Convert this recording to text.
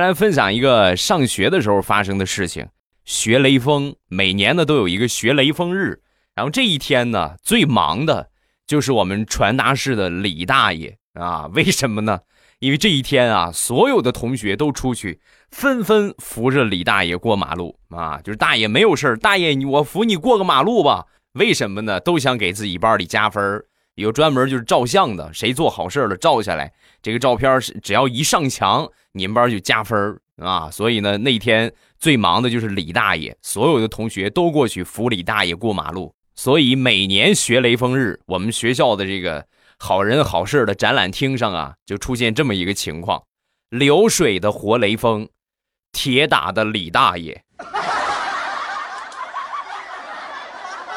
来分享一个上学的时候发生的事情。学雷锋每年呢都有一个学雷锋日，然后这一天呢最忙的就是我们传达室的李大爷啊。为什么呢？因为这一天啊，所有的同学都出去，纷纷扶着李大爷过马路啊。就是大爷没有事大爷我扶你过个马路吧。为什么呢？都想给自己班里加分有专门就是照相的，谁做好事了照下来，这个照片是只要一上墙，你们班就加分啊。所以呢，那天最忙的就是李大爷，所有的同学都过去扶李大爷过马路。所以每年学雷锋日，我们学校的这个好人好事的展览厅上啊，就出现这么一个情况：流水的活雷锋，铁打的李大爷。